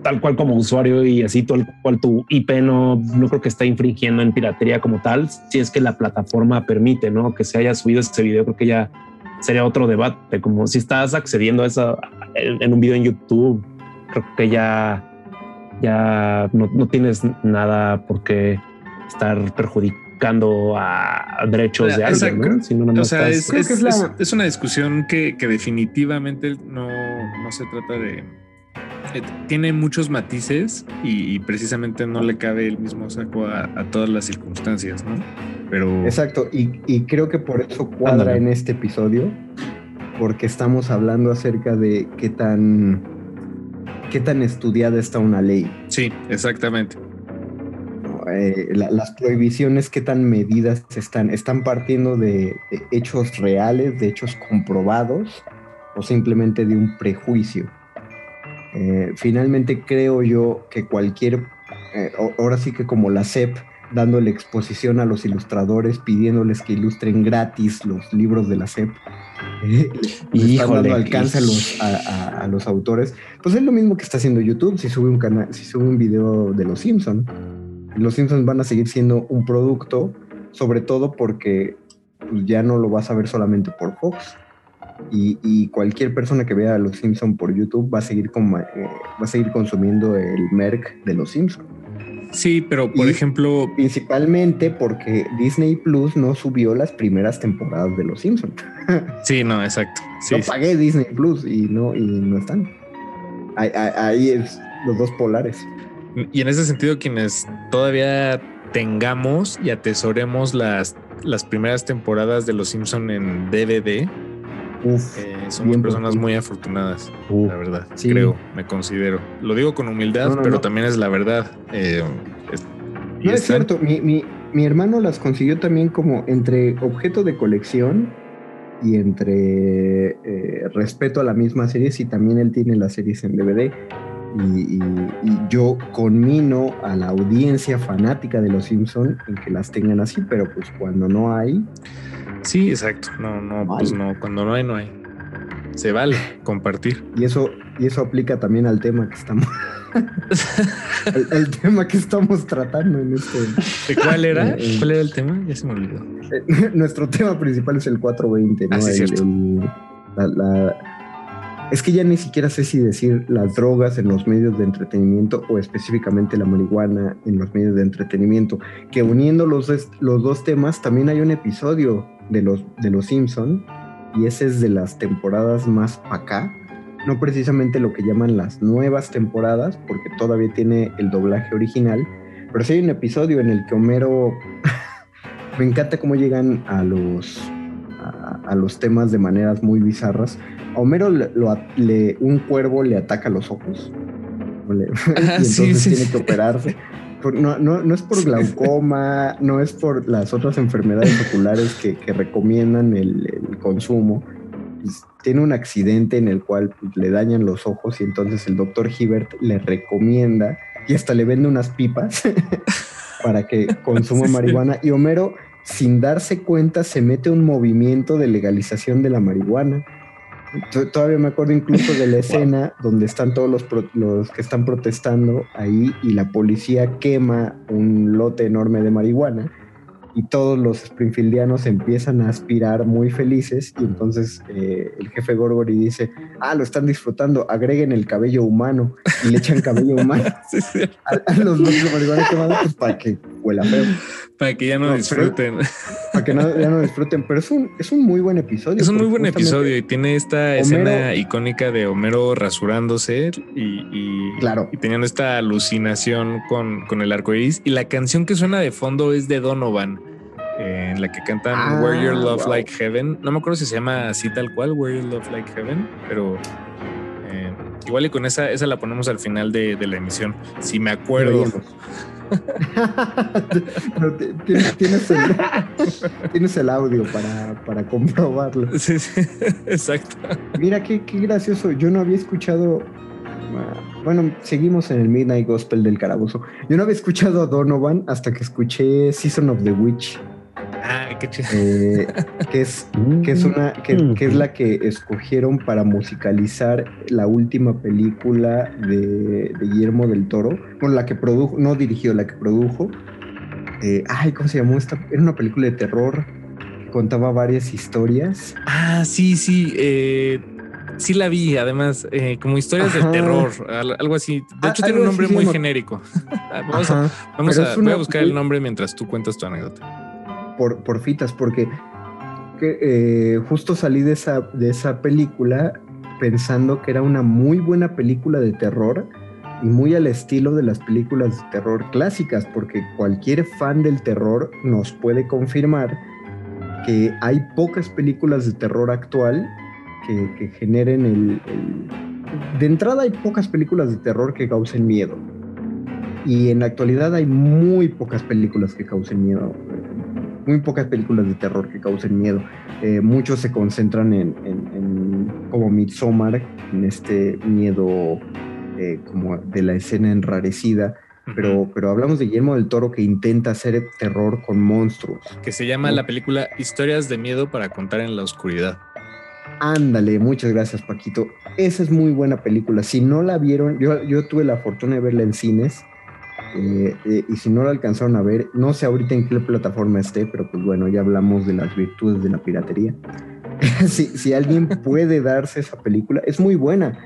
tal cual como usuario y así tal cual tu IP no, no creo que está infringiendo en piratería como tal, si es que la plataforma permite, ¿no? Que se haya subido ese video, creo que ya sería otro debate, como si estás accediendo a eso en un video en YouTube, creo que ya, ya no, no tienes nada por qué estar perjudicando a derechos de O sea, alguien, ¿no? Si no, nada O sea, estás- es, Creo es- que es la- es una discusión que, que definitivamente no, no se trata de... eh, Tiene muchos matices y, y precisamente no le cabe el mismo saco a, a todas las circunstancias, ¿no? Pero... Exacto, y, y creo que por eso cuadra Ándale. en este episodio, porque estamos hablando acerca de qué tan, qué tan estudiada está una ley. Sí, exactamente. Eh, la- las prohibiciones, qué tan medidas están, están partiendo de, de hechos reales, de hechos comprobados, o simplemente de un prejuicio. Eh, finalmente creo yo que cualquier, eh, ahora sí que como la SEP, dándole exposición a los ilustradores, pidiéndoles que ilustren gratis los libros de la SEP, eh, le están Híjole, dando alcance a los, a, a- a los autores, pues es lo mismo que está haciendo YouTube si sube un canal, si sube un video de los Simpson. Los Simpsons van a seguir siendo un producto, sobre todo porque pues, ya no lo vas a ver solamente por Fox. Y, y cualquier persona que vea a los Simpson por YouTube va a seguir con, eh, va a seguir consumiendo el merc de los Simpson. Sí, pero por Y- ejemplo, Principalmente porque Disney Plus no subió las primeras temporadas de los Simpson. sí, no, exacto. Sí, pagué Disney Plus y no, y no están. Ahí, ahí- ahí es los dos polares. Y en ese sentido, quienes todavía tengamos y atesoremos las, las primeras temporadas de Los Simpson en DVD, Uf, eh, somos Bien personas muy afortunadas, Uh, la verdad. Sí. Creo, me considero. Lo digo con humildad, No, no, pero no. también es la verdad. Eh, es- No es están- cierto, mi, mi- mi hermano las consiguió también como entre objeto de colección y entre eh, respeto a la misma serie, y también él tiene las series en DVD. Y, y- y yo conmino a la audiencia fanática de los Simpson en que las tengan así, pero pues cuando no hay, Sí, exacto. No, no, Vale. pues no. Cuando no hay, no hay. Se vale compartir. y eso, y eso aplica también al tema que estamos, al tema que estamos tratando en este. ¿De cuál era? Eh, eh. ¿Cuál era el tema? Ya se me olvidó. Eh, Nuestro tema principal es el 420, ¿no? Ah, sí, El- cierto. el- la- la- Es que ya ni siquiera sé si decir las drogas en los medios de entretenimiento o específicamente la marihuana en los medios de entretenimiento. Que uniendo los, los dos temas, también hay un episodio de los, de los Simpson y ese es de las temporadas más pa' acá. No precisamente lo que llaman las nuevas temporadas, porque todavía tiene el doblaje original, pero sí hay un episodio en el que Homero me encanta cómo llegan a los a, a los temas de maneras muy bizarras. A Homero le, lo le- un cuervo le ataca los ojos. Le- y entonces sí, sí, tiene sí. que operarse. Por- no, no, no es por glaucoma, no es por las otras enfermedades oculares que, que recomiendan el, el consumo. Pues, tiene un accidente en el cual pues, le dañan los ojos y entonces el doctor Hibbert le recomienda y hasta le vende unas pipas para que consuma Sí, sí. marihuana. Y Homero, sin darse cuenta, se mete un movimiento de legalización de la marihuana. Todavía me acuerdo incluso de la escena donde están todos los, pro- los que están protestando ahí y la policía quema un lote enorme de marihuana y todos los Springfieldianos empiezan a aspirar muy felices y entonces eh, el jefe Gorgory dice, ah, lo están disfrutando, agreguen el cabello humano y le echan cabello humano Sí, sí. a, a los bloques de marihuana quemados pues, para que huela feo, Para que ya no, No, disfruten. para que no, ya no disfruten, pero es un, es un muy buen episodio. Es un muy buen episodio y tiene esta Homero- escena icónica de Homero rasurándose y, y- Claro. y teniendo esta alucinación con, con el arco iris. Y la canción que suena de fondo es de Donovan, eh, en la que cantan Ah, Where Your Love wow. Like Heaven. No me acuerdo si se llama así tal cual, Where Your Love Like Heaven, pero eh, igual y con esa, esa la ponemos al final de, de la emisión. Si me acuerdo. Tienes, tienes el, tienes el audio para, para comprobarlo. Sí, sí, exacto. Mira qué, qué gracioso. Yo no había escuchado. Bueno, seguimos en el Midnight Gospel del Carabozo. Yo no había escuchado a Donovan hasta que escuché Season of the Witch, Ah, qué chido. eh, que es que es una que, que es la que escogieron para musicalizar la última película de, de Guillermo del Toro, bueno, la que produjo, no dirigió, la que produjo. Eh, ay, ¿cómo se llamó esta? Era una película de terror que contaba varias historias. Ah, sí, sí. eh, sí la vi, además, eh, como historias Ajá. del terror, al- algo así. De Ah, hecho, tiene un nombre muy genérico. vamos a, vamos voy a buscar el nombre mientras tú cuentas tu anécdota. Por, por fitas, porque que, eh, justo salí de esa, de esa película pensando que era una muy buena película de terror y muy al estilo de las películas de terror clásicas, porque cualquier fan del terror nos puede confirmar que hay pocas películas de terror actual que, que generen el, el- De entrada hay pocas películas de terror que causen miedo. Y en la actualidad hay muy pocas películas que causen miedo. Muy pocas películas de terror que causen miedo. Eh, muchos se concentran en, en- en- como Midsommar, en este miedo eh, como de la escena enrarecida. Pero, pero hablamos de Guillermo del Toro que intenta hacer terror con monstruos. que se llama la película Historias de miedo para contar en la oscuridad. Ándale, muchas gracias Paquito. Esa es muy buena película. Si no la vieron, yo, yo tuve la fortuna de verla en cines. Eh, eh, y si no la alcanzaron a ver, no sé ahorita en qué plataforma esté, pero pues bueno, ya hablamos de las virtudes de la piratería. si, si alguien puede darse esa película, es muy buena.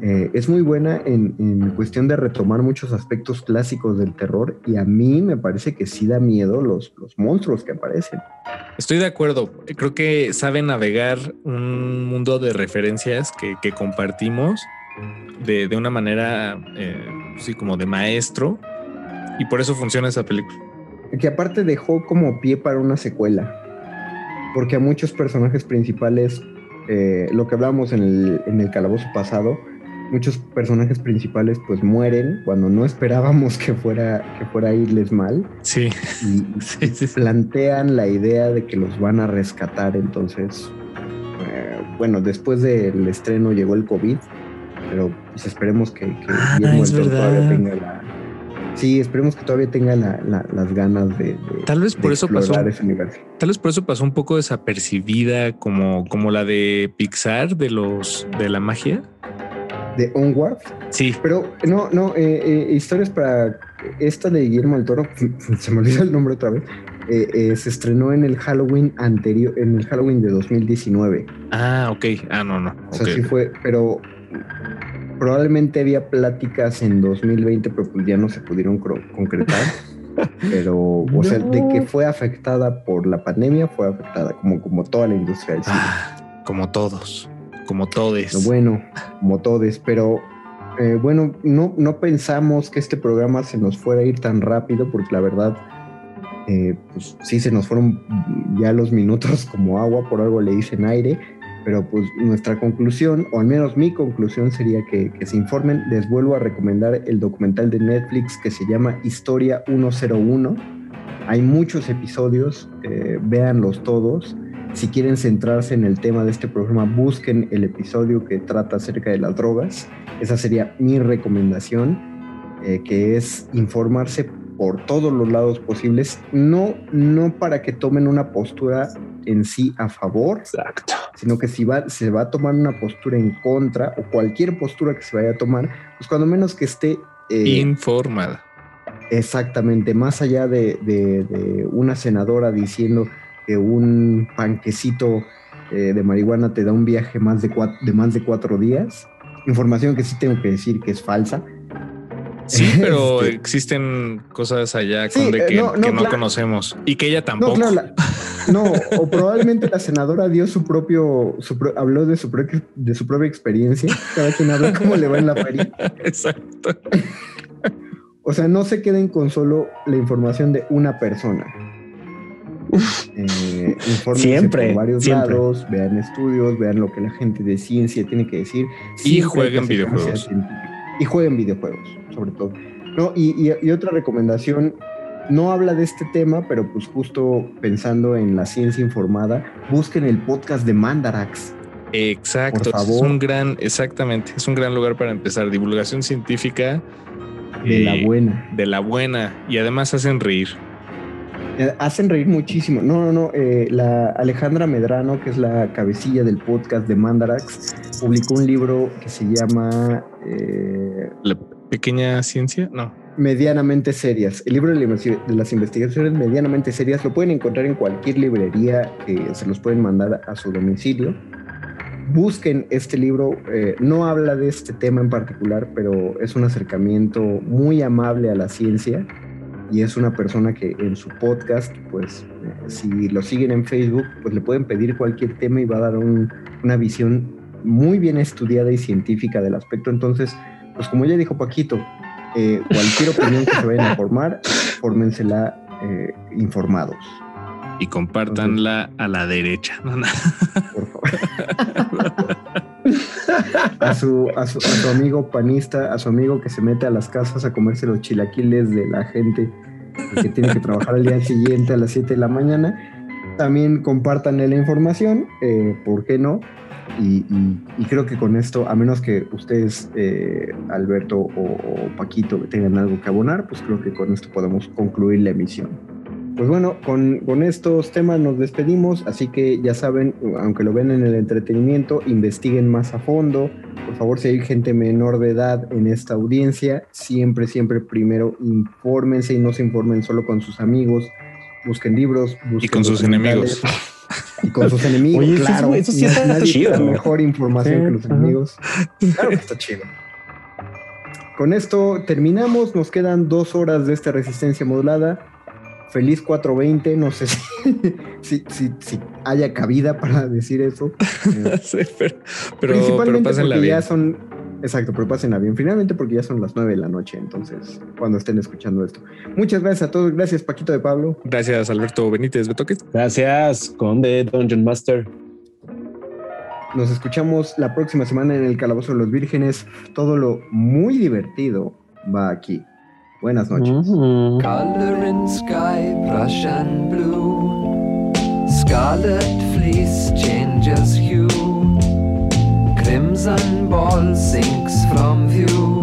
Eh, es muy buena en, en cuestión de retomar muchos aspectos clásicos del terror y a mí me parece que sí da miedo los, los monstruos que aparecen. Estoy de acuerdo. Creo que sabe navegar un mundo de referencias que, que compartimos de, de una manera, eh, sí, como de maestro. Y por eso funciona esa película. que aparte dejó como pie para una secuela. Porque a muchos personajes principales, eh, lo que hablamos en el, en el calabozo pasado, muchos personajes principales pues mueren cuando no esperábamos que fuera, que fuera a irles mal Sí, y, Sí, y sí, sí. plantean la idea de que los van a rescatar. Entonces, eh, bueno, después del estreno llegó el COVID, pero pues esperemos que, que Ah, Guillermo es todavía tenga la... Sí, esperemos que todavía tenga la- la- las ganas de, de- Tal vez por eso pasó. explorar ese universo. tal vez por eso pasó un poco desapercibida, como, como la de Pixar de los de la magia. De Onward, Sí, pero no, no, eh, eh, historias para esta de Guillermo del Toro, se me olvidó el nombre otra vez, eh, eh, se estrenó en el Halloween anterior, en el Halloween de 2019. Ah, ok. Ah, no, no. O sea, sí fue, pero probablemente había pláticas en 2020, pero pues ya no se pudieron concretar. pero, o sea, de que fue afectada por la pandemia, fue afectada como, como toda la industria del cine. Ah, como todos, como todes. Bueno, como todos, pero eh, bueno, no, no pensamos que este programa se nos fuera a ir tan rápido, porque la verdad, eh, pues sí se nos fueron ya los minutos como agua, por algo le dicen aire, pero pues nuestra conclusión, o al menos mi conclusión sería que, que se informen. Les vuelvo a recomendar el documental de Netflix que se llama Historia 101. Hay muchos episodios, eh, véanlos todos. Si quieren centrarse en el tema de este programa, busquen el episodio que trata acerca de las drogas. Esa sería mi recomendación, eh, que es informarse por todos los lados posibles, no, no para que tomen una postura en sí a favor, Exacto. Sino que si va, se va a tomar una postura en contra o cualquier postura que se vaya a tomar, pues cuando menos que esté eh, Informada. Exactamente, más allá de, de- de una senadora diciendo que un panquecito eh, de marihuana te da un viaje más de, más de cuatro días, información que sí tengo que decir que es falsa. Sí, pero Este- existen cosas allá Sí, eh, que, no, que no, no claro. conocemos y que ella tampoco. No, claro, la- no, o probablemente la senadora dio su propio, su pro- habló de su, pro- de su propia experiencia. Cada quien habla cómo le va en la feria. Exacto. O sea, no se queden con solo la información de una persona. Eh, Siempre, por varios siempre. lados, vean estudios, vean lo que la gente de ciencia tiene que decir. Y jueguen videojuegos. Y jueguen videojuegos, sobre todo. No, y, y- y otra recomendación, no habla de este tema, pero pues justo pensando en la ciencia informada, busquen el podcast de Mandarax. Exacto. Por Es un gran, exactamente, es un gran lugar para empezar. Divulgación científica De la eh, buena. de la buena y además hacen reír. Eh, Hacen reír muchísimo. No, no, no. eh, la Alejandra Medrano, que es la cabecilla del podcast de Mandarax, publicó un libro que se llama eh, La pequeña ciencia, no. Medianamente Serias. El libro de, las investigaciones medianamente serias lo pueden encontrar en cualquier librería que se los pueden mandar a su domicilio. Busquen este libro. eh, no habla de este tema en particular, pero es un acercamiento muy amable a la ciencia y es una persona que en su podcast, pues eh, si lo siguen en Facebook, pues le pueden pedir cualquier tema y va a dar un- una visión muy bien estudiada y científica del aspecto. Entonces, pues como ya dijo Paquito, eh, cualquier opinión que se vayan a formar, fórmensela eh, informados, Y compártanla a la derecha. No, no. por favor. A su, a, su, a su amigo panista, a su amigo que se mete a las casas a comerse los chilaquiles de la gente que tiene que trabajar al día siguiente a las 7 de la mañana. También compártanle la información, eh, ¿por qué no? Y, y- y creo que con esto, a menos que ustedes, eh, Alberto o, o Paquito, tengan algo que abonar, pues creo que con esto podemos concluir la emisión. Pues bueno, con, con estos temas nos despedimos, así que ya saben, aunque lo ven en el entretenimiento, investiguen más a fondo. Por favor, si hay gente menor de edad en esta audiencia, siempre, siempre primero infórmense y no se informen solo con sus amigos. Busquen libros, busquen Y con sus enemigos. Y con sus enemigos, Oye, eso claro. eso sí na- está nadie chido. da mejor información Sí, que los ajá. enemigos. Claro que está chido. Con esto terminamos. Nos quedan dos horas de esta resistencia modulada. Feliz 420. No sé si, si, si- si haya cabida para decir eso. Sí, pero, pero, pero Principalmente pásenla porque bien. ya son. Exacto, pero pásenla bien. Finalmente porque ya son las 9 de la noche. Entonces, cuando estén escuchando esto. Muchas gracias a todos. Gracias, Paquito de Pablo. Gracias, Alberto Benítez Betoques. Gracias, Conde Dungeon Master. Nos escuchamos la próxima semana en el Calabozo de los Vírgenes. Todo lo muy divertido va aquí. Buenas noches. Mm. Color in sky, Prussian blue. Scarlet fleece changes hue. Crimson ball sinks from view.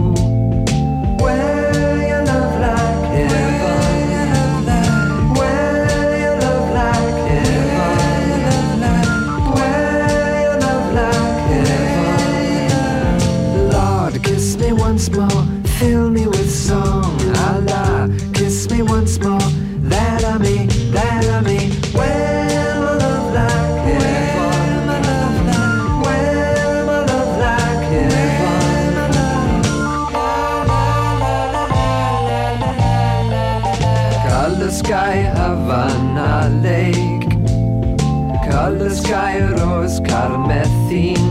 sitting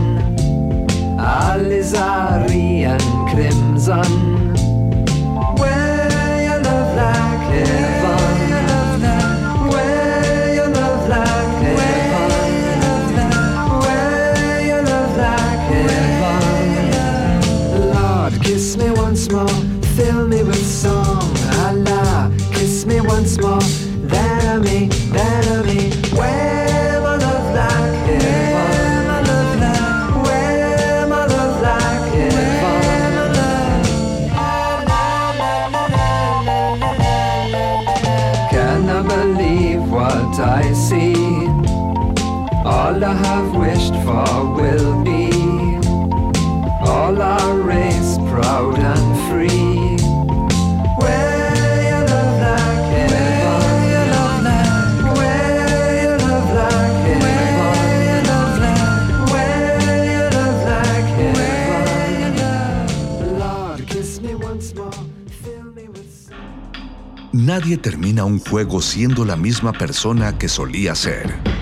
All our race proud and free. Nadie termina un juego siendo la misma persona que solía ser.